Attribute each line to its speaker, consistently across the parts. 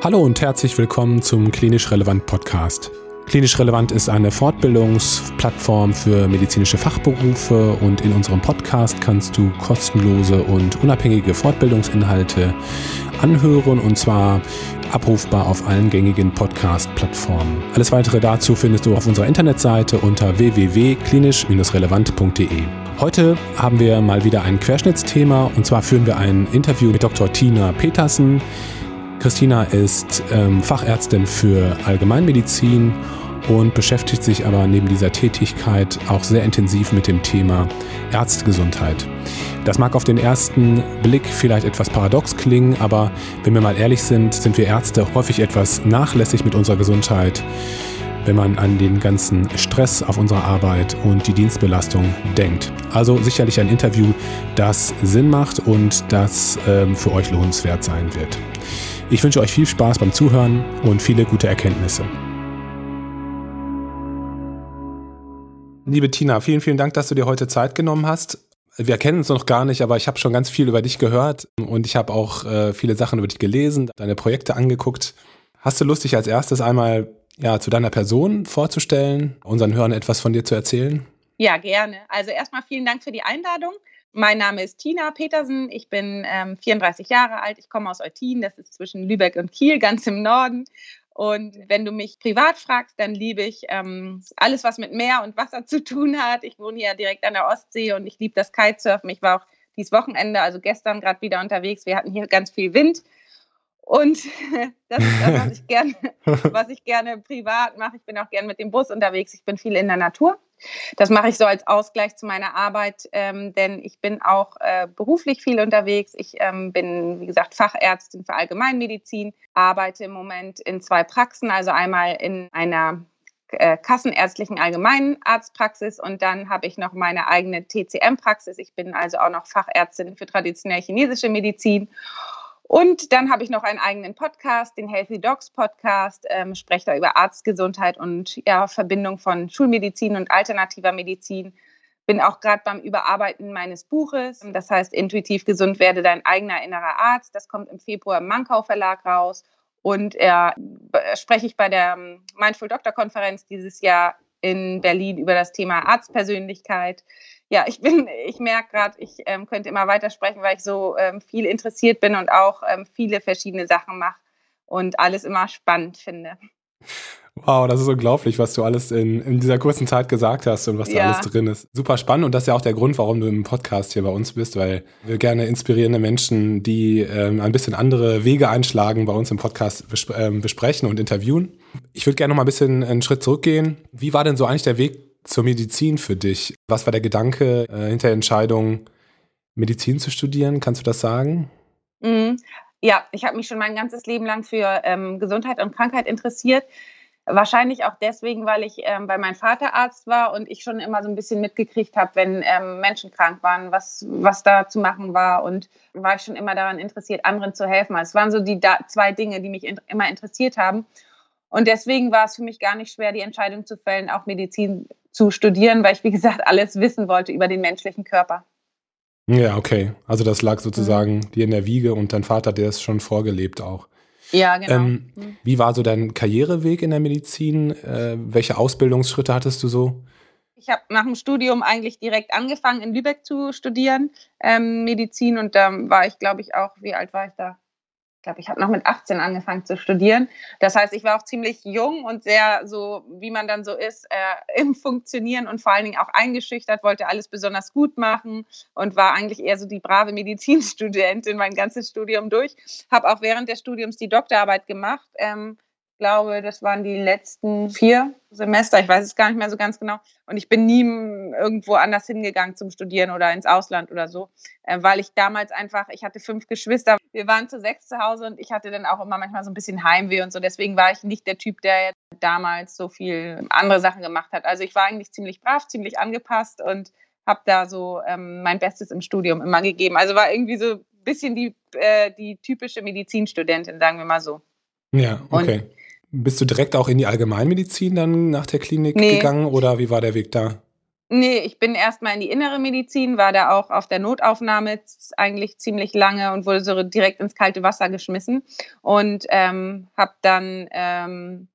Speaker 1: Hallo und herzlich willkommen zum Klinisch Relevant Podcast. Klinisch Relevant ist eine Fortbildungsplattform für medizinische Fachberufe und in unserem Podcast kannst du kostenlose und unabhängige Fortbildungsinhalte anhören und zwar abrufbar auf allen gängigen Podcast-Plattformen. Alles weitere dazu findest du auf unserer Internetseite unter www.klinisch-relevant.de. Heute haben wir mal wieder ein Querschnittsthema und zwar führen wir ein Interview mit Dr. Tina Petersen. Christina ist ähm, Fachärztin für Allgemeinmedizin und beschäftigt sich aber neben dieser Tätigkeit auch sehr intensiv mit dem Thema Ärztegesundheit. Das mag auf den ersten Blick vielleicht etwas paradox klingen, aber wenn wir mal ehrlich sind, sind wir Ärzte häufig etwas nachlässig mit unserer Gesundheit, wenn man an den ganzen Stress auf unserer Arbeit und die Dienstbelastung denkt. Also sicherlich ein Interview, das Sinn macht und das ähm, für euch lohnenswert sein wird. Ich wünsche euch viel Spaß beim Zuhören und viele gute Erkenntnisse. Liebe Tina, vielen, vielen Dank, dass du dir heute Zeit genommen hast. Wir kennen uns noch gar nicht, aber ich habe schon ganz viel über dich gehört und ich habe auch äh, viele Sachen über dich gelesen, deine Projekte angeguckt. Hast du Lust, dich als erstes einmal ja, zu deiner Person vorzustellen, unseren Hörern etwas von dir zu erzählen?
Speaker 2: Ja, gerne. Also erstmal vielen Dank für die Einladung. Mein Name ist Tina Petersen. Ich bin ähm, 34 Jahre alt. Ich komme aus Eutin. Das ist zwischen Lübeck und Kiel, ganz im Norden. Und wenn du mich privat fragst, dann liebe ich ähm, alles, was mit Meer und Wasser zu tun hat. Ich wohne hier direkt an der Ostsee und ich liebe das Kitesurfen. Ich war auch dieses Wochenende, also gestern gerade wieder unterwegs. Wir hatten hier ganz viel Wind. Und das ist das, was ich gerne, was ich gerne privat mache. Ich bin auch gerne mit dem Bus unterwegs. Ich bin viel in der Natur. Das mache ich so als Ausgleich zu meiner Arbeit, ähm, denn ich bin auch äh, beruflich viel unterwegs. Ich ähm, bin, wie gesagt, Fachärztin für Allgemeinmedizin, arbeite im Moment in zwei Praxen, also einmal in einer äh, kassenärztlichen Allgemeinarztpraxis und dann habe ich noch meine eigene TCM-Praxis. Ich bin also auch noch Fachärztin für traditionell chinesische Medizin und dann habe ich noch einen eigenen Podcast, den Healthy Dogs Podcast, ähm, spreche da über Arztgesundheit und ja, Verbindung von Schulmedizin und alternativer Medizin. Bin auch gerade beim Überarbeiten meines Buches. Das heißt, Intuitiv gesund werde dein eigener innerer Arzt. Das kommt im Februar im Mankau Verlag raus. Und äh, spreche ich bei der ähm, Mindful Doctor Konferenz dieses Jahr in Berlin über das Thema Arztpersönlichkeit ja, ich bin, ich merke gerade, ich ähm, könnte immer weitersprechen, weil ich so ähm, viel interessiert bin und auch ähm, viele verschiedene Sachen mache und alles immer spannend finde.
Speaker 1: Wow, das ist unglaublich, was du alles in, in dieser kurzen Zeit gesagt hast und was da alles drin ist. Super spannend und das ist ja auch der Grund, warum du im Podcast hier bei uns bist, weil wir gerne inspirierende Menschen, die ähm, ein bisschen andere Wege einschlagen, bei uns im Podcast besp ähm, besprechen und interviewen. Ich würde gerne noch mal ein bisschen einen Schritt zurückgehen. Wie war denn so eigentlich der Weg zur Medizin für dich? Was war der Gedanke äh, hinter der Entscheidung, Medizin zu studieren? Kannst du das sagen?
Speaker 2: Mhm. Ja, ich habe mich schon mein ganzes Leben lang für ähm, Gesundheit und Krankheit interessiert. Wahrscheinlich auch deswegen, weil ich ähm, bei meinem Vater Arzt war und ich schon immer so ein bisschen mitgekriegt habe, wenn ähm, Menschen krank waren, was, was da zu machen war. Und war ich schon immer daran interessiert, anderen zu helfen. Also es waren so die da zwei Dinge, die mich in immer interessiert haben. Und deswegen war es für mich gar nicht schwer, die Entscheidung zu fällen, auch Medizin zu studieren, weil ich, wie gesagt, alles wissen wollte über den menschlichen Körper.
Speaker 1: Ja, okay. Also das lag sozusagen mhm. dir in der Wiege und dein Vater, der ist schon vorgelebt auch.
Speaker 2: Ja, genau. Ähm,
Speaker 1: mhm. Wie war so dein Karriereweg in der Medizin? Äh, welche Ausbildungsschritte hattest du so?
Speaker 2: Ich habe nach dem Studium eigentlich direkt angefangen, in Lübeck zu studieren, ähm, Medizin. Und da ähm, war ich, glaube ich, auch, wie alt war ich da? Ich glaube, ich habe noch mit 18 angefangen zu studieren. Das heißt, ich war auch ziemlich jung und sehr so, wie man dann so ist, äh, im Funktionieren und vor allen Dingen auch eingeschüchtert, wollte alles besonders gut machen und war eigentlich eher so die brave Medizinstudentin mein ganzes Studium durch. Habe auch während des Studiums die Doktorarbeit gemacht. Ähm, glaube, das waren die letzten vier Semester, ich weiß es gar nicht mehr so ganz genau. Und ich bin nie irgendwo anders hingegangen zum Studieren oder ins Ausland oder so, äh, weil ich damals einfach, ich hatte fünf Geschwister, wir waren zu sechs zu Hause und ich hatte dann auch immer manchmal so ein bisschen Heimweh und so. Deswegen war ich nicht der Typ, der damals so viel andere Sachen gemacht hat. Also ich war eigentlich ziemlich brav, ziemlich angepasst und habe da so ähm, mein Bestes im Studium immer gegeben. Also war irgendwie so ein bisschen die, äh, die typische Medizinstudentin, sagen wir mal so.
Speaker 1: Ja, okay. Und bist du direkt auch in die Allgemeinmedizin dann nach der Klinik nee. gegangen oder wie war der Weg da?
Speaker 2: Nee, ich bin erstmal in die innere Medizin, war da auch auf der Notaufnahme eigentlich ziemlich lange und wurde so direkt ins kalte Wasser geschmissen und ähm, habe dann, ähm,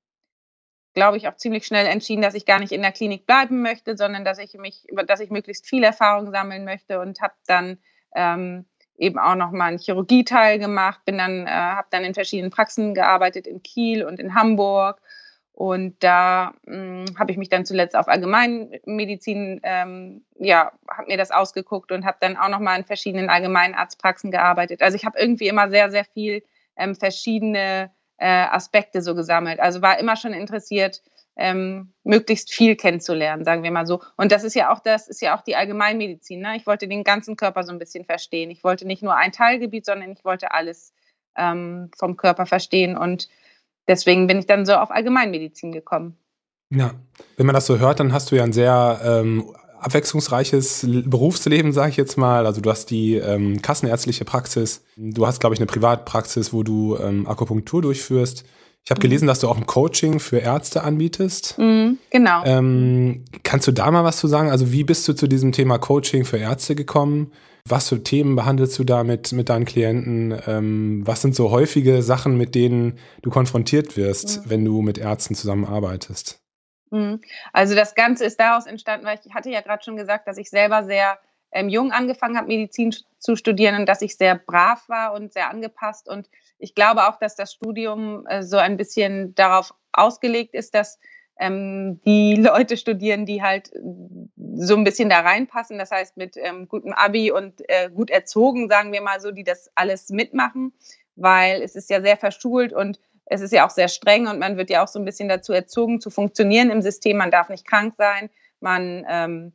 Speaker 2: glaube ich, auch ziemlich schnell entschieden, dass ich gar nicht in der Klinik bleiben möchte, sondern dass ich mich, dass ich möglichst viel Erfahrung sammeln möchte und habe dann ähm, eben auch noch mal einen Chirurgieteil gemacht, bin dann, äh, habe dann in verschiedenen Praxen gearbeitet in Kiel und in Hamburg und da hm, habe ich mich dann zuletzt auf Allgemeinmedizin, ähm, ja, habe mir das ausgeguckt und habe dann auch noch mal in verschiedenen Allgemeinarztpraxen gearbeitet. Also ich habe irgendwie immer sehr, sehr viel ähm, verschiedene äh, Aspekte so gesammelt. Also war immer schon interessiert, ähm, möglichst viel kennenzulernen, sagen wir mal so. Und das ist ja auch das ist ja auch die Allgemeinmedizin. Ne? Ich wollte den ganzen Körper so ein bisschen verstehen. Ich wollte nicht nur ein Teilgebiet, sondern ich wollte alles ähm, vom Körper verstehen und deswegen bin ich dann so auf Allgemeinmedizin gekommen.
Speaker 1: Ja, wenn man das so hört, dann hast du ja ein sehr ähm, abwechslungsreiches Berufsleben, sage ich jetzt mal. Also du hast die ähm, kassenärztliche Praxis, du hast, glaube ich, eine Privatpraxis, wo du ähm, Akupunktur durchführst. Ich habe mhm. gelesen, dass du auch ein Coaching für Ärzte anbietest.
Speaker 2: Mhm, genau.
Speaker 1: Ähm, kannst du da mal was zu sagen? Also wie bist du zu diesem Thema Coaching für Ärzte gekommen? Was für Themen behandelst du da mit, mit deinen Klienten? Ähm, was sind so häufige Sachen, mit denen du konfrontiert wirst, mhm. wenn du mit Ärzten zusammenarbeitest?
Speaker 2: Mhm. Also das Ganze ist daraus entstanden, weil ich hatte ja gerade schon gesagt, dass ich selber sehr ähm, jung angefangen habe, Medizin zu studieren und dass ich sehr brav war und sehr angepasst. Und ich glaube auch, dass das Studium äh, so ein bisschen darauf ausgelegt ist, dass ähm, die Leute studieren, die halt so ein bisschen da reinpassen. Das heißt, mit ähm, gutem Abi und äh, gut erzogen, sagen wir mal so, die das alles mitmachen, weil es ist ja sehr verschult und es ist ja auch sehr streng und man wird ja auch so ein bisschen dazu erzogen, zu funktionieren im System. Man darf nicht krank sein. Man, ähm,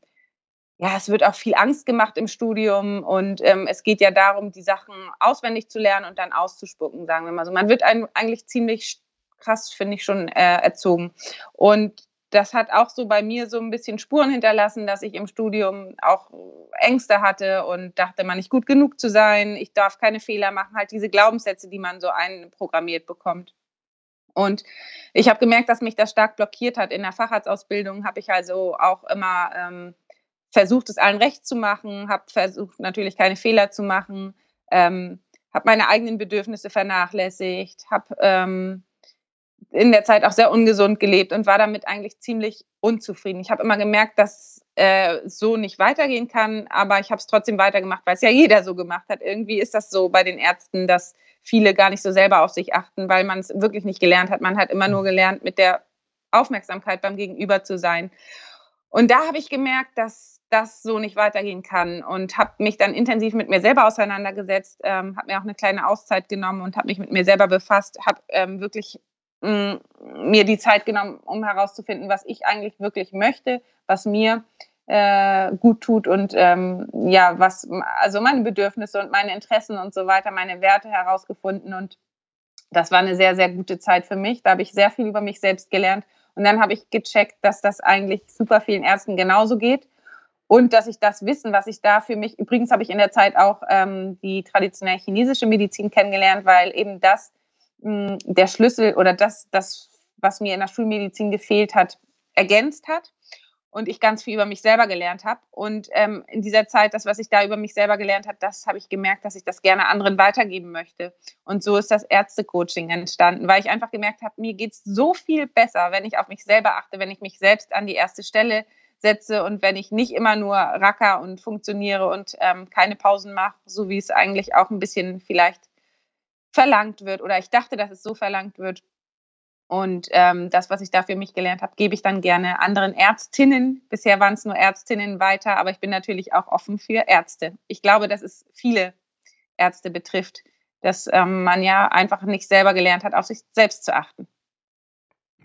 Speaker 2: ja, es wird auch viel Angst gemacht im Studium und ähm, es geht ja darum, die Sachen auswendig zu lernen und dann auszuspucken, sagen wir mal so. Man wird eigentlich ziemlich krass, finde ich, schon äh, erzogen. Und das hat auch so bei mir so ein bisschen Spuren hinterlassen, dass ich im Studium auch Ängste hatte und dachte, man nicht gut genug zu sein, ich darf keine Fehler machen, halt diese Glaubenssätze, die man so einprogrammiert bekommt. Und ich habe gemerkt, dass mich das stark blockiert hat. In der Facharztausbildung habe ich also auch immer ähm, versucht, es allen recht zu machen, habe versucht, natürlich keine Fehler zu machen, ähm, habe meine eigenen Bedürfnisse vernachlässigt, habe ähm, in der Zeit auch sehr ungesund gelebt und war damit eigentlich ziemlich unzufrieden. Ich habe immer gemerkt, dass äh, so nicht weitergehen kann, aber ich habe es trotzdem weitergemacht, weil es ja jeder so gemacht hat. Irgendwie ist das so bei den Ärzten, dass viele gar nicht so selber auf sich achten, weil man es wirklich nicht gelernt hat. Man hat immer nur gelernt, mit der Aufmerksamkeit beim Gegenüber zu sein. Und da habe ich gemerkt, dass das so nicht weitergehen kann. Und habe mich dann intensiv mit mir selber auseinandergesetzt, ähm, habe mir auch eine kleine Auszeit genommen und habe mich mit mir selber befasst, habe ähm, wirklich mir die Zeit genommen, um herauszufinden, was ich eigentlich wirklich möchte, was mir äh, gut tut und ähm, ja, was, also meine Bedürfnisse und meine Interessen und so weiter, meine Werte herausgefunden. Und das war eine sehr, sehr gute Zeit für mich. Da habe ich sehr viel über mich selbst gelernt. Und dann habe ich gecheckt, dass das eigentlich super vielen Ärzten genauso geht und dass ich das Wissen, was ich da für mich, übrigens habe ich in der Zeit auch ähm, die traditionelle chinesische Medizin kennengelernt, weil eben das der Schlüssel oder das, das, was mir in der Schulmedizin gefehlt hat, ergänzt hat und ich ganz viel über mich selber gelernt habe. Und ähm, in dieser Zeit, das, was ich da über mich selber gelernt habe, das habe ich gemerkt, dass ich das gerne anderen weitergeben möchte. Und so ist das Ärztecoaching entstanden, weil ich einfach gemerkt habe, mir geht es so viel besser, wenn ich auf mich selber achte, wenn ich mich selbst an die erste Stelle setze und wenn ich nicht immer nur racker und funktioniere und ähm, keine Pausen mache, so wie es eigentlich auch ein bisschen vielleicht verlangt wird oder ich dachte, dass es so verlangt wird. Und ähm, das, was ich da für mich gelernt habe, gebe ich dann gerne anderen Ärztinnen. Bisher waren es nur Ärztinnen weiter, aber ich bin natürlich auch offen für Ärzte. Ich glaube, dass es viele Ärzte betrifft, dass ähm, man ja einfach nicht selber gelernt hat, auf sich selbst zu achten.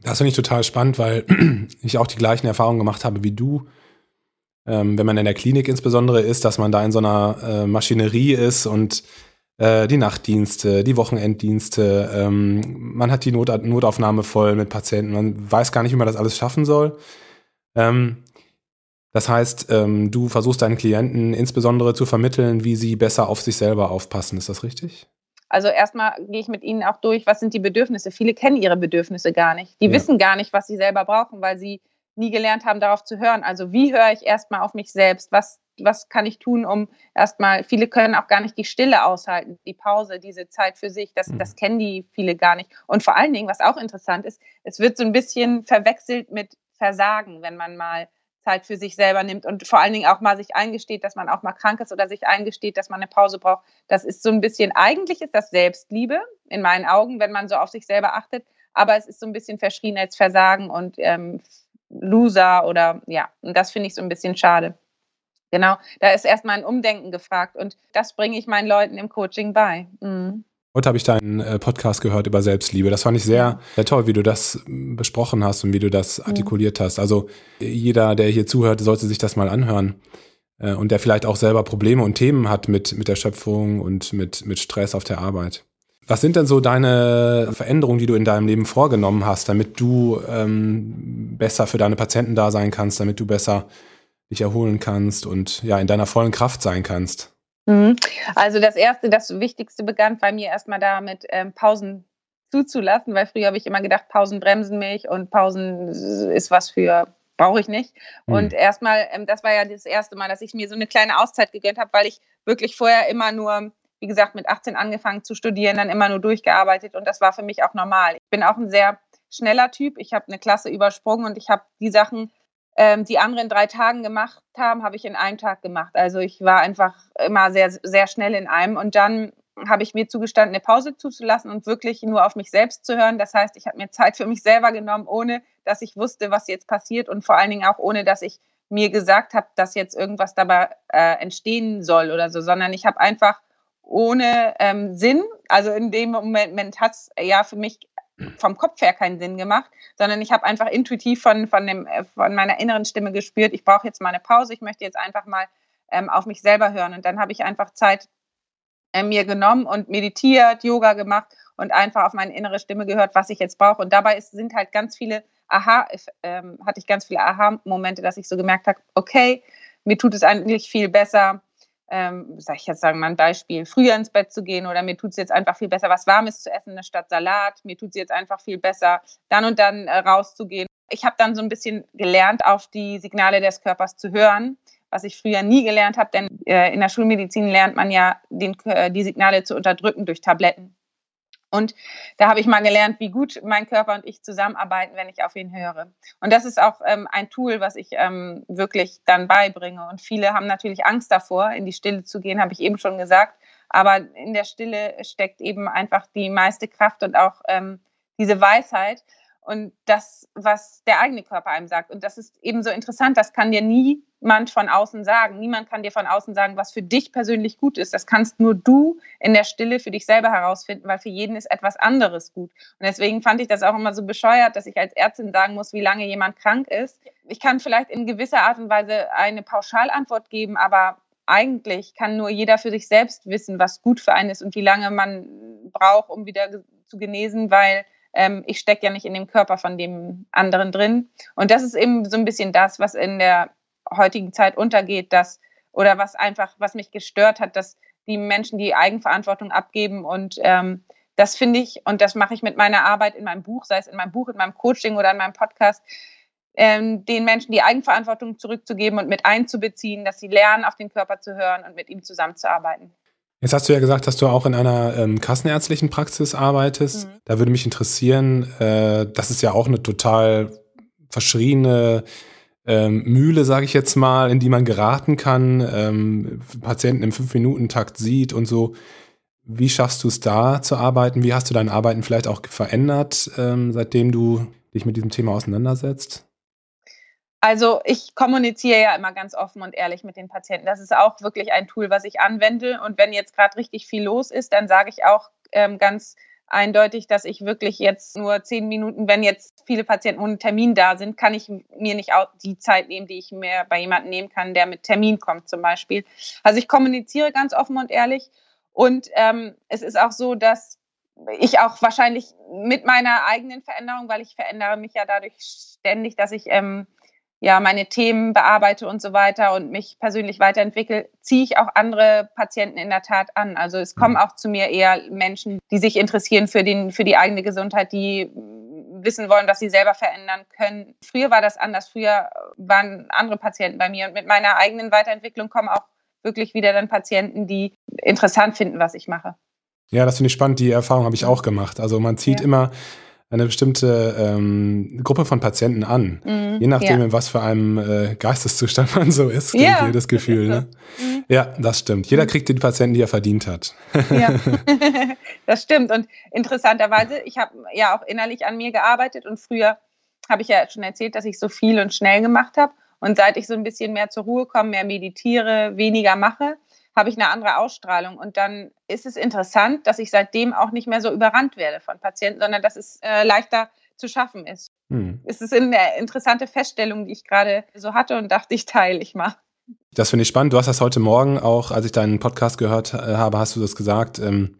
Speaker 1: Das finde ich total spannend, weil ich auch die gleichen Erfahrungen gemacht habe wie du. Ähm, wenn man in der Klinik insbesondere ist, dass man da in so einer äh, Maschinerie ist und äh, die Nachtdienste, die Wochenenddienste, ähm, man hat die Not Notaufnahme voll mit Patienten, man weiß gar nicht, wie man das alles schaffen soll. Ähm, das heißt, ähm, du versuchst deinen Klienten insbesondere zu vermitteln, wie sie besser auf sich selber aufpassen. Ist das richtig?
Speaker 2: Also erstmal gehe ich mit ihnen auch durch, was sind die Bedürfnisse. Viele kennen ihre Bedürfnisse gar nicht. Die ja. wissen gar nicht, was sie selber brauchen, weil sie nie gelernt haben, darauf zu hören. Also wie höre ich erstmal auf mich selbst? Was, was kann ich tun, um erstmal, viele können auch gar nicht die Stille aushalten, die Pause, diese Zeit für sich, das, das mhm. kennen die viele gar nicht. Und vor allen Dingen, was auch interessant ist, es wird so ein bisschen verwechselt mit Versagen, wenn man mal Zeit für sich selber nimmt und vor allen Dingen auch mal sich eingesteht, dass man auch mal krank ist oder sich eingesteht, dass man eine Pause braucht. Das ist so ein bisschen, eigentlich ist das Selbstliebe in meinen Augen, wenn man so auf sich selber achtet, aber es ist so ein bisschen verschrien als Versagen und ähm, Loser oder ja, und das finde ich so ein bisschen schade. Genau, da ist erstmal ein Umdenken gefragt und das bringe ich meinen Leuten im Coaching bei. Mhm.
Speaker 1: Heute habe ich deinen äh, Podcast gehört über Selbstliebe. Das fand ich sehr, sehr toll, wie du das hm, besprochen hast und wie du das artikuliert hast. Also jeder, der hier zuhört, sollte sich das mal anhören. Äh, und der vielleicht auch selber Probleme und Themen hat mit, mit der Schöpfung und mit, mit Stress auf der Arbeit. Was sind denn so deine Veränderungen, die du in deinem Leben vorgenommen hast, damit du ähm, besser für deine Patienten da sein kannst, damit du besser dich erholen kannst und ja in deiner vollen Kraft sein kannst?
Speaker 2: Mhm. Also das Erste, das Wichtigste begann bei mir erstmal damit, ähm, Pausen zuzulassen, weil früher habe ich immer gedacht, Pausen bremsen mich und Pausen ist was für, brauche ich nicht. Mhm. Und erstmal, ähm, das war ja das erste Mal, dass ich mir so eine kleine Auszeit gegönnt habe, weil ich wirklich vorher immer nur, wie gesagt, mit 18 angefangen zu studieren, dann immer nur durchgearbeitet und das war für mich auch normal. Ich bin auch ein sehr schneller Typ. Ich habe eine Klasse übersprungen und ich habe die Sachen ähm, die anderen drei Tagen gemacht haben, habe ich in einem Tag gemacht. Also ich war einfach immer sehr, sehr schnell in einem. Und dann habe ich mir zugestanden, eine Pause zuzulassen und wirklich nur auf mich selbst zu hören. Das heißt, ich habe mir Zeit für mich selber genommen, ohne dass ich wusste, was jetzt passiert und vor allen Dingen auch ohne, dass ich mir gesagt habe, dass jetzt irgendwas dabei äh, entstehen soll oder so, sondern ich habe einfach ohne ähm, Sinn, also in dem Moment, Moment hat es ja für mich vom Kopf her keinen Sinn gemacht, sondern ich habe einfach intuitiv von, von, dem, äh, von meiner inneren Stimme gespürt, ich brauche jetzt mal eine Pause, ich möchte jetzt einfach mal ähm, auf mich selber hören. Und dann habe ich einfach Zeit äh, mir genommen und meditiert, Yoga gemacht und einfach auf meine innere Stimme gehört, was ich jetzt brauche. Und dabei ist, sind halt ganz viele Aha, ähm, hatte ich ganz viele Aha-Momente, dass ich so gemerkt habe, okay, mir tut es eigentlich viel besser, ähm, sag ich jetzt sagen mal ein Beispiel, früher ins Bett zu gehen oder mir tut es jetzt einfach viel besser, was Warmes zu essen statt Salat, mir tut es jetzt einfach viel besser, dann und dann äh, rauszugehen. Ich habe dann so ein bisschen gelernt, auf die Signale des Körpers zu hören, was ich früher nie gelernt habe, denn äh, in der Schulmedizin lernt man ja, den, äh, die Signale zu unterdrücken durch Tabletten. Und da habe ich mal gelernt, wie gut mein Körper und ich zusammenarbeiten, wenn ich auf ihn höre. Und das ist auch ähm, ein Tool, was ich ähm, wirklich dann beibringe. Und viele haben natürlich Angst davor, in die Stille zu gehen, habe ich eben schon gesagt. Aber in der Stille steckt eben einfach die meiste Kraft und auch ähm, diese Weisheit und das, was der eigene Körper einem sagt. Und das ist eben so interessant, das kann dir niemand von außen sagen. Niemand kann dir von außen sagen, was für dich persönlich gut ist. Das kannst nur du in der Stille für dich selber herausfinden, weil für jeden ist etwas anderes gut. Und deswegen fand ich das auch immer so bescheuert, dass ich als Ärztin sagen muss, wie lange jemand krank ist. Ich kann vielleicht in gewisser Art und Weise eine Pauschalantwort geben, aber eigentlich kann nur jeder für sich selbst wissen, was gut für einen ist und wie lange man braucht, um wieder zu genesen, weil ähm, ich stecke ja nicht in dem Körper von dem anderen drin. Und das ist eben so ein bisschen das, was in der heutigen Zeit untergeht, dass oder was einfach, was mich gestört hat, dass die Menschen die Eigenverantwortung abgeben und ähm, das finde ich, und das mache ich mit meiner Arbeit in meinem Buch, sei es in meinem Buch, in meinem Coaching oder in meinem Podcast, ähm, den Menschen die Eigenverantwortung zurückzugeben und mit einzubeziehen, dass sie lernen, auf den Körper zu hören und mit ihm zusammenzuarbeiten.
Speaker 1: Jetzt hast du ja gesagt, dass du auch in einer ähm, kassenärztlichen Praxis arbeitest. Mhm. Da würde mich interessieren, äh, das ist ja auch eine total verschriene ähm, Mühle, sage ich jetzt mal, in die man geraten kann, ähm, Patienten im Fünf-Minuten-Takt sieht und so. Wie schaffst du es da zu arbeiten? Wie hast du dein Arbeiten vielleicht auch verändert, ähm, seitdem du dich mit diesem Thema auseinandersetzt?
Speaker 2: Also ich kommuniziere ja immer ganz offen und ehrlich mit den Patienten. Das ist auch wirklich ein Tool, was ich anwende. Und wenn jetzt gerade richtig viel los ist, dann sage ich auch ähm, ganz eindeutig, dass ich wirklich jetzt nur zehn Minuten, wenn jetzt viele Patienten ohne Termin da sind, kann ich mir nicht auch die Zeit nehmen, die ich mir bei jemandem nehmen kann, der mit Termin kommt zum Beispiel. Also ich kommuniziere ganz offen und ehrlich. Und ähm, es ist auch so, dass ich auch wahrscheinlich mit meiner eigenen Veränderung, weil ich verändere mich ja dadurch ständig, dass ich ähm, ja meine Themen bearbeite und so weiter und mich persönlich weiterentwickle, ziehe ich auch andere Patienten in der Tat an. Also es kommen mhm. auch zu mir eher Menschen, die sich interessieren für, den, für die eigene Gesundheit, die wissen wollen, was sie selber verändern können. Früher war das anders. Früher waren andere Patienten bei mir und mit meiner eigenen Weiterentwicklung kommen auch wirklich wieder dann Patienten, die interessant finden, was ich mache.
Speaker 1: Ja, das finde ich spannend. Die Erfahrung habe ich auch gemacht. Also man zieht ja. immer eine bestimmte ähm, Gruppe von Patienten an. Mhm, Je nachdem, ja. in was für einem äh, Geisteszustand man so ist, ja, das Gefühl. Das ne? mhm. Ja, das stimmt. Jeder mhm. kriegt die Patienten, die er verdient hat.
Speaker 2: Ja, das stimmt. Und interessanterweise, ich habe ja auch innerlich an mir gearbeitet und früher habe ich ja schon erzählt, dass ich so viel und schnell gemacht habe. Und seit ich so ein bisschen mehr zur Ruhe komme, mehr meditiere, weniger mache, habe ich eine andere Ausstrahlung. Und dann ist es interessant, dass ich seitdem auch nicht mehr so überrannt werde von Patienten, sondern dass es äh, leichter zu schaffen ist. Hm. Es ist eine interessante Feststellung, die ich gerade so hatte und dachte, ich teile ich mal.
Speaker 1: Das finde ich spannend. Du hast das heute Morgen auch, als ich deinen Podcast gehört äh, habe, hast du das gesagt. Ähm,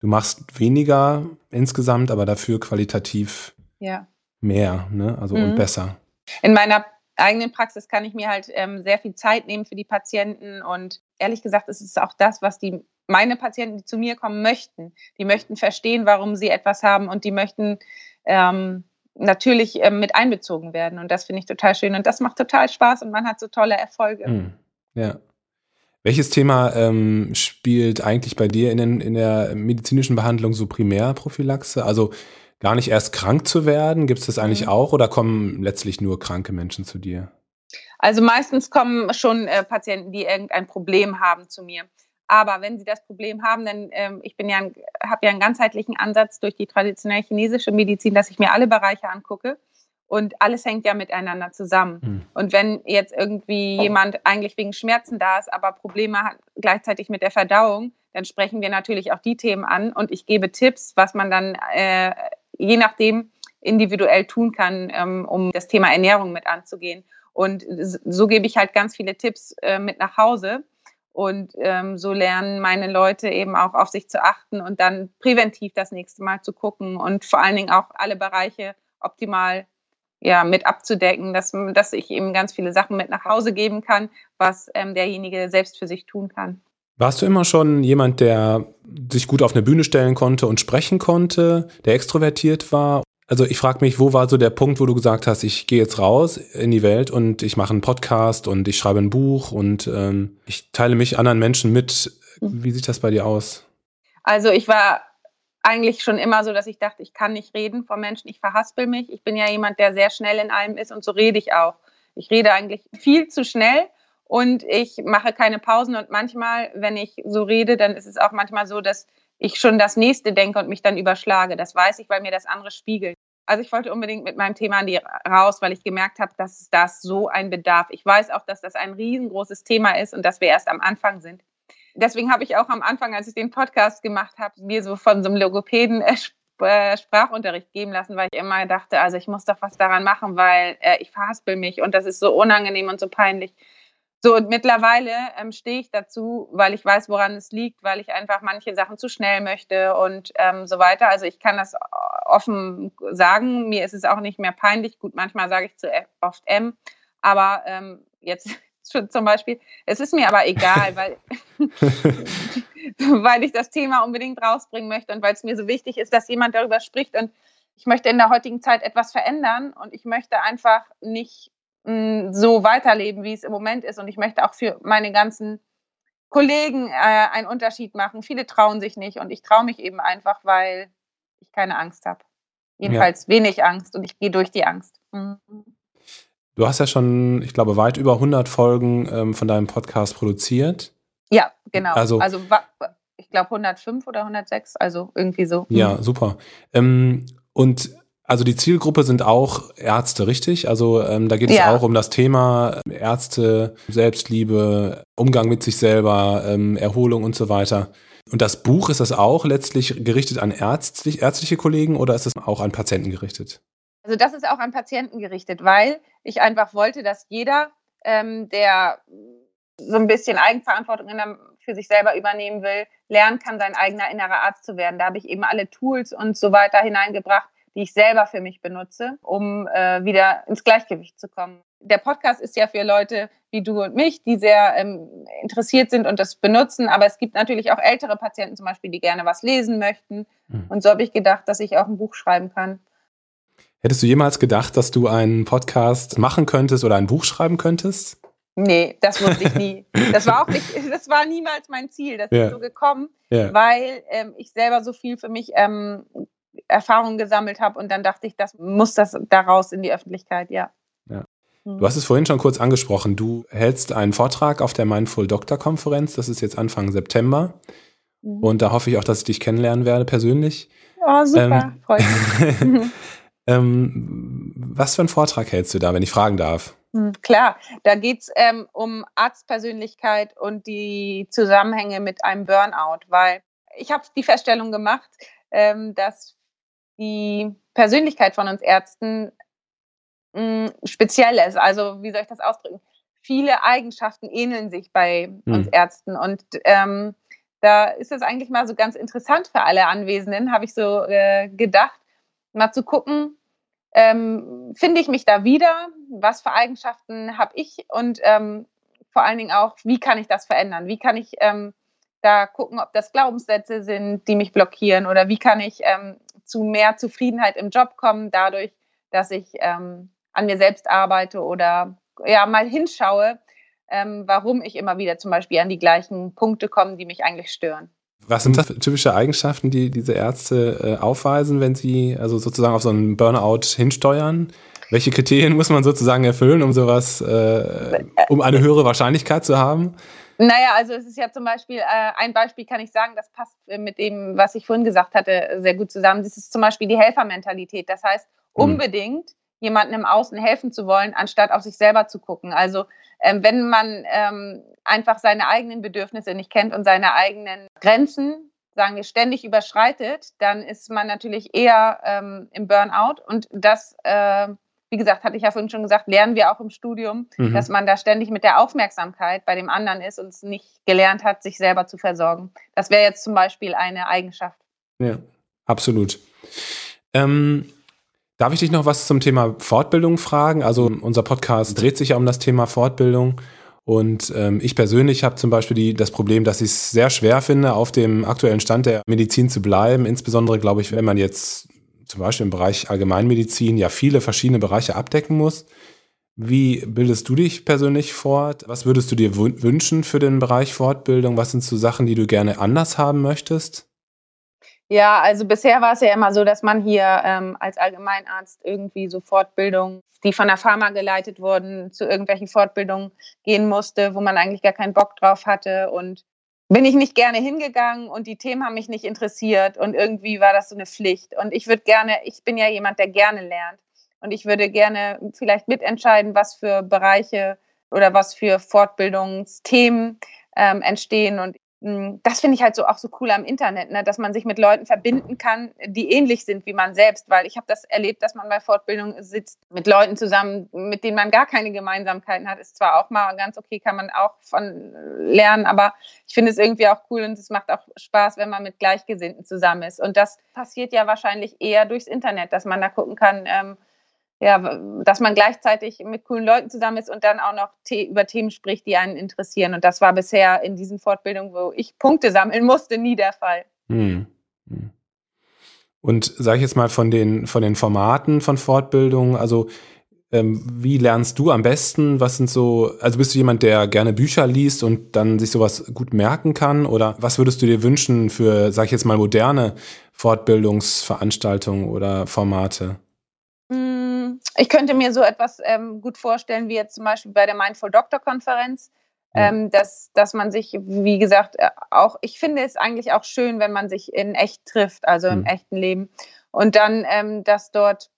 Speaker 1: du machst weniger insgesamt, aber dafür qualitativ ja. mehr, ne? Also mhm. und besser.
Speaker 2: In meiner eigenen Praxis kann ich mir halt ähm, sehr viel Zeit nehmen für die Patienten und ehrlich gesagt ist es auch das, was die meine Patienten, die zu mir kommen, möchten. Die möchten verstehen, warum sie etwas haben und die möchten ähm, natürlich ähm, mit einbezogen werden. Und das finde ich total schön. Und das macht total Spaß und man hat so tolle Erfolge.
Speaker 1: Hm. Ja. Welches Thema ähm, spielt eigentlich bei dir in, in der medizinischen Behandlung so Primärprophylaxe? Also gar nicht erst krank zu werden? Gibt es das eigentlich mhm. auch oder kommen letztlich nur kranke Menschen zu dir?
Speaker 2: Also meistens kommen schon äh, Patienten, die irgendein Problem haben zu mir. Aber wenn sie das Problem haben, dann ähm, ich bin ja habe ja einen ganzheitlichen Ansatz durch die traditionelle chinesische Medizin, dass ich mir alle Bereiche angucke und alles hängt ja miteinander zusammen. Mhm. Und wenn jetzt irgendwie jemand eigentlich wegen Schmerzen da ist, aber Probleme hat gleichzeitig mit der Verdauung, dann sprechen wir natürlich auch die Themen an und ich gebe Tipps, was man dann äh, je nachdem individuell tun kann, ähm, um das Thema Ernährung mit anzugehen. Und so gebe ich halt ganz viele Tipps äh, mit nach Hause. Und ähm, so lernen meine Leute eben auch auf sich zu achten und dann präventiv das nächste Mal zu gucken und vor allen Dingen auch alle Bereiche optimal ja, mit abzudecken, dass, dass ich eben ganz viele Sachen mit nach Hause geben kann, was ähm, derjenige selbst für sich tun kann.
Speaker 1: Warst du immer schon jemand, der sich gut auf eine Bühne stellen konnte und sprechen konnte, der extrovertiert war? Also ich frage mich, wo war so der Punkt, wo du gesagt hast, ich gehe jetzt raus in die Welt und ich mache einen Podcast und ich schreibe ein Buch und ähm, ich teile mich anderen Menschen mit. Wie sieht das bei dir aus?
Speaker 2: Also ich war eigentlich schon immer so, dass ich dachte, ich kann nicht reden vor Menschen, ich verhaspel mich. Ich bin ja jemand, der sehr schnell in allem ist und so rede ich auch. Ich rede eigentlich viel zu schnell und ich mache keine Pausen und manchmal, wenn ich so rede, dann ist es auch manchmal so, dass ich schon das nächste denke und mich dann überschlage. Das weiß ich, weil mir das andere spiegelt. Also ich wollte unbedingt mit meinem Thema raus, weil ich gemerkt habe, dass das so ein Bedarf. Ich weiß auch, dass das ein riesengroßes Thema ist und dass wir erst am Anfang sind. Deswegen habe ich auch am Anfang, als ich den Podcast gemacht habe, mir so von so einem Logopäden äh, äh, Sprachunterricht geben lassen, weil ich immer dachte, also ich muss doch was daran machen, weil äh, ich verhaspel mich und das ist so unangenehm und so peinlich. So, und mittlerweile ähm, stehe ich dazu, weil ich weiß, woran es liegt, weil ich einfach manche Sachen zu schnell möchte und ähm, so weiter. Also ich kann das offen sagen. Mir ist es auch nicht mehr peinlich. Gut, manchmal sage ich zu oft M, aber ähm, jetzt schon zum Beispiel. Es ist mir aber egal, weil, weil ich das Thema unbedingt rausbringen möchte und weil es mir so wichtig ist, dass jemand darüber spricht. Und ich möchte in der heutigen Zeit etwas verändern und ich möchte einfach nicht so weiterleben, wie es im Moment ist. Und ich möchte auch für meine ganzen Kollegen äh, einen Unterschied machen. Viele trauen sich nicht und ich traue mich eben einfach, weil ich keine Angst habe. Jedenfalls ja. wenig Angst und ich gehe durch die Angst. Mhm.
Speaker 1: Du hast ja schon, ich glaube, weit über 100 Folgen ähm, von deinem Podcast produziert.
Speaker 2: Ja, genau. Also, also ich glaube 105 oder 106, also irgendwie so.
Speaker 1: Ja, mhm. super. Ähm, und also die Zielgruppe sind auch Ärzte, richtig? Also ähm, da geht es ja. auch um das Thema Ärzte, Selbstliebe, Umgang mit sich selber, ähm, Erholung und so weiter. Und das Buch, ist das auch letztlich gerichtet an ärztlich, ärztliche Kollegen oder ist es auch an Patienten gerichtet?
Speaker 2: Also das ist auch an Patienten gerichtet, weil ich einfach wollte, dass jeder, ähm, der so ein bisschen Eigenverantwortung der, für sich selber übernehmen will, lernen kann, sein eigener innerer Arzt zu werden. Da habe ich eben alle Tools und so weiter hineingebracht, die ich selber für mich benutze, um äh, wieder ins Gleichgewicht zu kommen. Der Podcast ist ja für Leute wie du und mich, die sehr ähm, interessiert sind und das benutzen, aber es gibt natürlich auch ältere Patienten zum Beispiel, die gerne was lesen möchten. Mhm. Und so habe ich gedacht, dass ich auch ein Buch schreiben kann.
Speaker 1: Hättest du jemals gedacht, dass du einen Podcast machen könntest oder ein Buch schreiben könntest?
Speaker 2: Nee, das wusste ich nie. Das war auch nicht, das war niemals mein Ziel. Das ja. ist so gekommen, ja. weil ähm, ich selber so viel für mich ähm, Erfahrungen gesammelt habe und dann dachte ich, das muss das daraus in die Öffentlichkeit, ja.
Speaker 1: ja. Hm. Du hast es vorhin schon kurz angesprochen. Du hältst einen Vortrag auf der Mindful Doctor Konferenz. Das ist jetzt Anfang September. Mhm. Und da hoffe ich auch, dass ich dich kennenlernen werde persönlich.
Speaker 2: Oh, super, ähm, freut mich.
Speaker 1: ähm, was für einen Vortrag hältst du da, wenn ich fragen darf?
Speaker 2: Hm, klar, da geht es ähm, um Arztpersönlichkeit und die Zusammenhänge mit einem Burnout, weil ich habe die Feststellung gemacht, ähm, dass die Persönlichkeit von uns Ärzten mh, hm, speziell ist. Also wie soll ich das ausdrücken? Viele Eigenschaften ähneln sich bei mhm. uns Ärzten und ähm, da ist es eigentlich mal so ganz interessant für alle Anwesenden, habe ich so äh, gedacht, mal zu gucken, ähm, finde ich mich da wieder? Was für Eigenschaften habe ich? Und ähm, vor allen Dingen auch, wie kann ich das verändern? Wie kann ich ähm, da gucken, ob das Glaubenssätze sind, die mich blockieren? Oder wie kann ich ähm, zu mehr Zufriedenheit im Job kommen, dadurch, dass ich ähm, an mir selbst arbeite oder ja mal hinschaue, ähm, warum ich immer wieder zum Beispiel an die gleichen Punkte komme, die mich eigentlich stören.
Speaker 1: Was sind das für typische Eigenschaften, die diese Ärzte äh, aufweisen, wenn sie also sozusagen auf so einen Burnout hinsteuern? Welche Kriterien muss man sozusagen erfüllen, um sowas, äh, um eine höhere Wahrscheinlichkeit zu haben?
Speaker 2: Naja, also es ist ja zum Beispiel, äh, ein Beispiel kann ich sagen, das passt mit dem, was ich vorhin gesagt hatte, sehr gut zusammen. Das ist zum Beispiel die Helfermentalität. Das heißt, hm. unbedingt jemandem im Außen helfen zu wollen, anstatt auf sich selber zu gucken. Also ähm, wenn man ähm, einfach seine eigenen Bedürfnisse nicht kennt und seine eigenen Grenzen, sagen wir, ständig überschreitet, dann ist man natürlich eher ähm, im Burnout. Und das, äh, wie gesagt, hatte ich ja vorhin schon gesagt, lernen wir auch im Studium, mhm. dass man da ständig mit der Aufmerksamkeit bei dem anderen ist und es nicht gelernt hat, sich selber zu versorgen. Das wäre jetzt zum Beispiel eine Eigenschaft.
Speaker 1: Ja, absolut. Ähm, Darf ich dich noch was zum Thema Fortbildung fragen? Also unser Podcast dreht sich ja um das Thema Fortbildung. Und ähm, ich persönlich habe zum Beispiel die, das Problem, dass ich es sehr schwer finde, auf dem aktuellen Stand der Medizin zu bleiben. Insbesondere, glaube ich, wenn man jetzt zum Beispiel im Bereich Allgemeinmedizin ja viele verschiedene Bereiche abdecken muss. Wie bildest du dich persönlich fort? Was würdest du dir wünschen für den Bereich Fortbildung? Was sind so Sachen, die du gerne anders haben möchtest?
Speaker 2: Ja, also bisher war es ja immer so, dass man hier ähm, als Allgemeinarzt irgendwie so Fortbildungen, die von der Pharma geleitet wurden, zu irgendwelchen Fortbildungen gehen musste, wo man eigentlich gar keinen Bock drauf hatte. Und bin ich nicht gerne hingegangen und die Themen haben mich nicht interessiert und irgendwie war das so eine Pflicht. Und ich würde gerne, ich bin ja jemand, der gerne lernt. Und ich würde gerne vielleicht mitentscheiden, was für Bereiche oder was für Fortbildungsthemen ähm, entstehen. Und das finde ich halt so auch so cool am Internet, ne? dass man sich mit Leuten verbinden kann, die ähnlich sind wie man selbst, weil ich habe das erlebt, dass man bei Fortbildung sitzt mit Leuten zusammen, mit denen man gar keine Gemeinsamkeiten hat. Ist zwar auch mal ganz okay, kann man auch von lernen, aber ich finde es irgendwie auch cool und es macht auch Spaß, wenn man mit Gleichgesinnten zusammen ist. Und das passiert ja wahrscheinlich eher durchs Internet, dass man da gucken kann, ähm, ja, dass man gleichzeitig mit coolen Leuten zusammen ist und dann auch noch über Themen spricht, die einen interessieren. Und das war bisher in diesen Fortbildungen, wo ich Punkte sammeln musste, nie der Fall. Hm. hm.
Speaker 1: Und sage ich jetzt mal von den, von den Formaten von Fortbildungen, also ähm, wie lernst du am besten? Was sind so, also bist du jemand, der gerne Bücher liest und dann sich sowas gut merken kann? Oder was würdest du dir wünschen für, sag ich jetzt mal, moderne Fortbildungsveranstaltungen oder Formate?
Speaker 2: Ich könnte mir so etwas ähm, gut vorstellen, wie jetzt zum Beispiel bei der Mindful Doctor Konferenz, ähm, dass, dass man sich, wie gesagt, äh, auch, ich finde es eigentlich auch schön, wenn man sich in echt trifft, also im mhm. echten Leben. Und dann, ähm, dass dort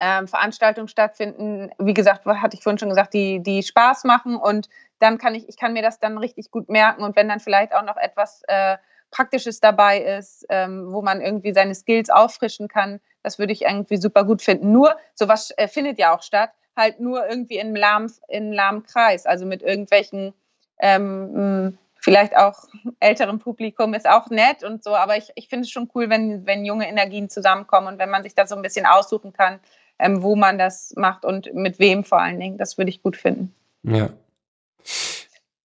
Speaker 2: ähm, Veranstaltungen stattfinden, wie gesagt, hatte ich vorhin schon gesagt, die, die Spaß machen und dann kann ich, ich kann mir das dann richtig gut merken und wenn dann vielleicht auch noch etwas äh, Praktisches dabei ist, ähm, wo man irgendwie seine Skills auffrischen kann, das würde ich irgendwie super gut finden. Nur, sowas äh, findet ja auch statt, halt nur irgendwie in lahmen, in Kreis, also mit irgendwelchen, ähm, vielleicht auch älterem Publikum ist auch nett und so, aber ich, ich finde es schon cool, wenn, wenn junge Energien zusammenkommen und wenn man sich da so ein bisschen aussuchen kann, ähm, wo man das macht und mit wem vor allen Dingen. Das würde ich gut finden.
Speaker 1: Ja.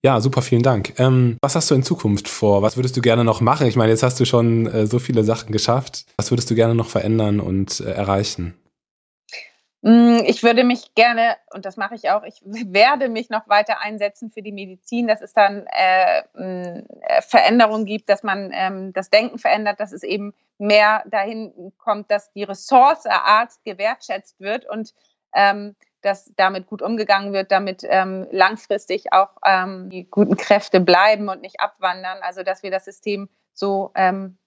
Speaker 1: Ja, super, vielen Dank. Ähm, was hast du in Zukunft vor? Was würdest du gerne noch machen? Ich meine, jetzt hast du schon äh, so viele Sachen geschafft. Was würdest du gerne noch verändern und äh, erreichen?
Speaker 2: Mm, ich würde mich gerne, und das mache ich auch, ich werde mich noch weiter einsetzen für die Medizin, dass es dann äh, äh, Veränderungen gibt, dass man ähm, das Denken verändert, dass es eben mehr dahin kommt, dass die Ressource Arzt gewertschätzt wird und ähm, dass damit gut umgegangen wird, damit ähm, langfristig auch ähm, die guten Kräfte bleiben und nicht abwandern. Also dass wir das System so ähm,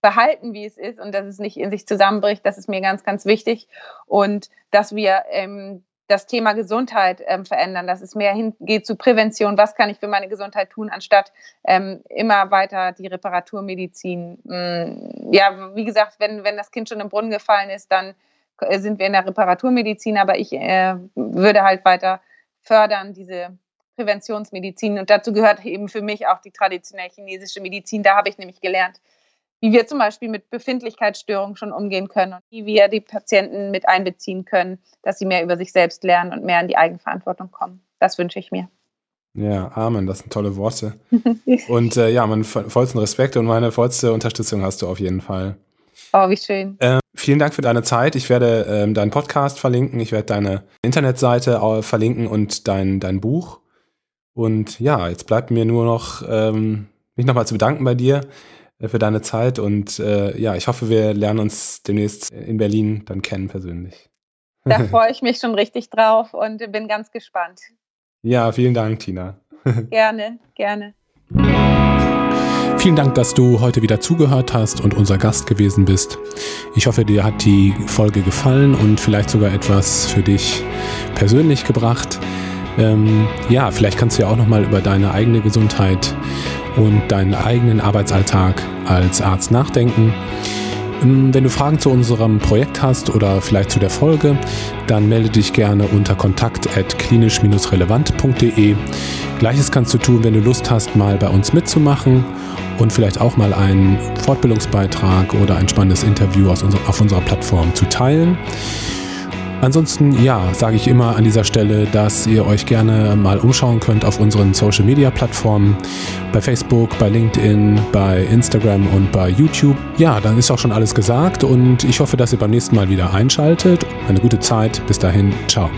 Speaker 2: behalten, wie es ist und dass es nicht in sich zusammenbricht, das ist mir ganz, ganz wichtig. Und dass wir ähm, das Thema Gesundheit ähm, verändern, dass es mehr hingeht zu Prävention. Was kann ich für meine Gesundheit tun, anstatt ähm, immer weiter die Reparaturmedizin. Mm, ja, wie gesagt, wenn, wenn das Kind schon im Brunnen gefallen ist, dann sind wir in der Reparaturmedizin, aber ich äh, würde halt weiter fördern, diese Präventionsmedizin. Und dazu gehört eben für mich auch die traditionelle chinesische Medizin. Da habe ich nämlich gelernt, wie wir zum Beispiel mit Befindlichkeitsstörungen schon umgehen können und wie wir die Patienten mit einbeziehen können, dass sie mehr über sich selbst lernen und mehr in die Eigenverantwortung kommen. Das wünsche ich mir.
Speaker 1: Ja, Amen, das sind tolle Worte. und äh, ja, meinen vollsten Respekt und meine vollste Unterstützung hast du auf jeden Fall.
Speaker 2: Oh, wie schön.
Speaker 1: Äh, vielen Dank für deine Zeit. Ich werde ähm, deinen Podcast verlinken, ich werde deine Internetseite verlinken und dein, dein Buch. Und ja, jetzt bleibt mir nur noch, ähm, mich nochmal zu bedanken bei dir äh, für deine Zeit und äh, ja, ich hoffe, wir lernen uns demnächst in Berlin dann kennen persönlich.
Speaker 2: Da freue ich mich schon richtig drauf und bin ganz gespannt.
Speaker 1: Ja, vielen Dank, Tina.
Speaker 2: Gerne, gerne.
Speaker 1: Vielen Dank, dass du heute wieder zugehört hast und unser Gast gewesen bist. Ich hoffe, dir hat die Folge gefallen und vielleicht sogar etwas für dich persönlich gebracht. Ähm, ja, vielleicht kannst du ja auch nochmal über deine eigene Gesundheit und deinen eigenen Arbeitsalltag als Arzt nachdenken. Ähm, wenn du Fragen zu unserem Projekt hast oder vielleicht zu der Folge, dann melde dich gerne unter kontakt.klinisch-relevant.de. Gleiches kannst du tun, wenn du Lust hast, mal bei uns mitzumachen und vielleicht auch mal einen Fortbildungsbeitrag oder ein spannendes Interview aus unser, auf unserer Plattform zu teilen. Ansonsten, ja, sage ich immer an dieser Stelle, dass ihr euch gerne mal umschauen könnt auf unseren Social Media Plattformen, bei Facebook, bei LinkedIn, bei Instagram und bei YouTube. Ja, dann ist auch schon alles gesagt und ich hoffe, dass ihr beim nächsten Mal wieder einschaltet. Eine gute Zeit. Bis dahin, ciao.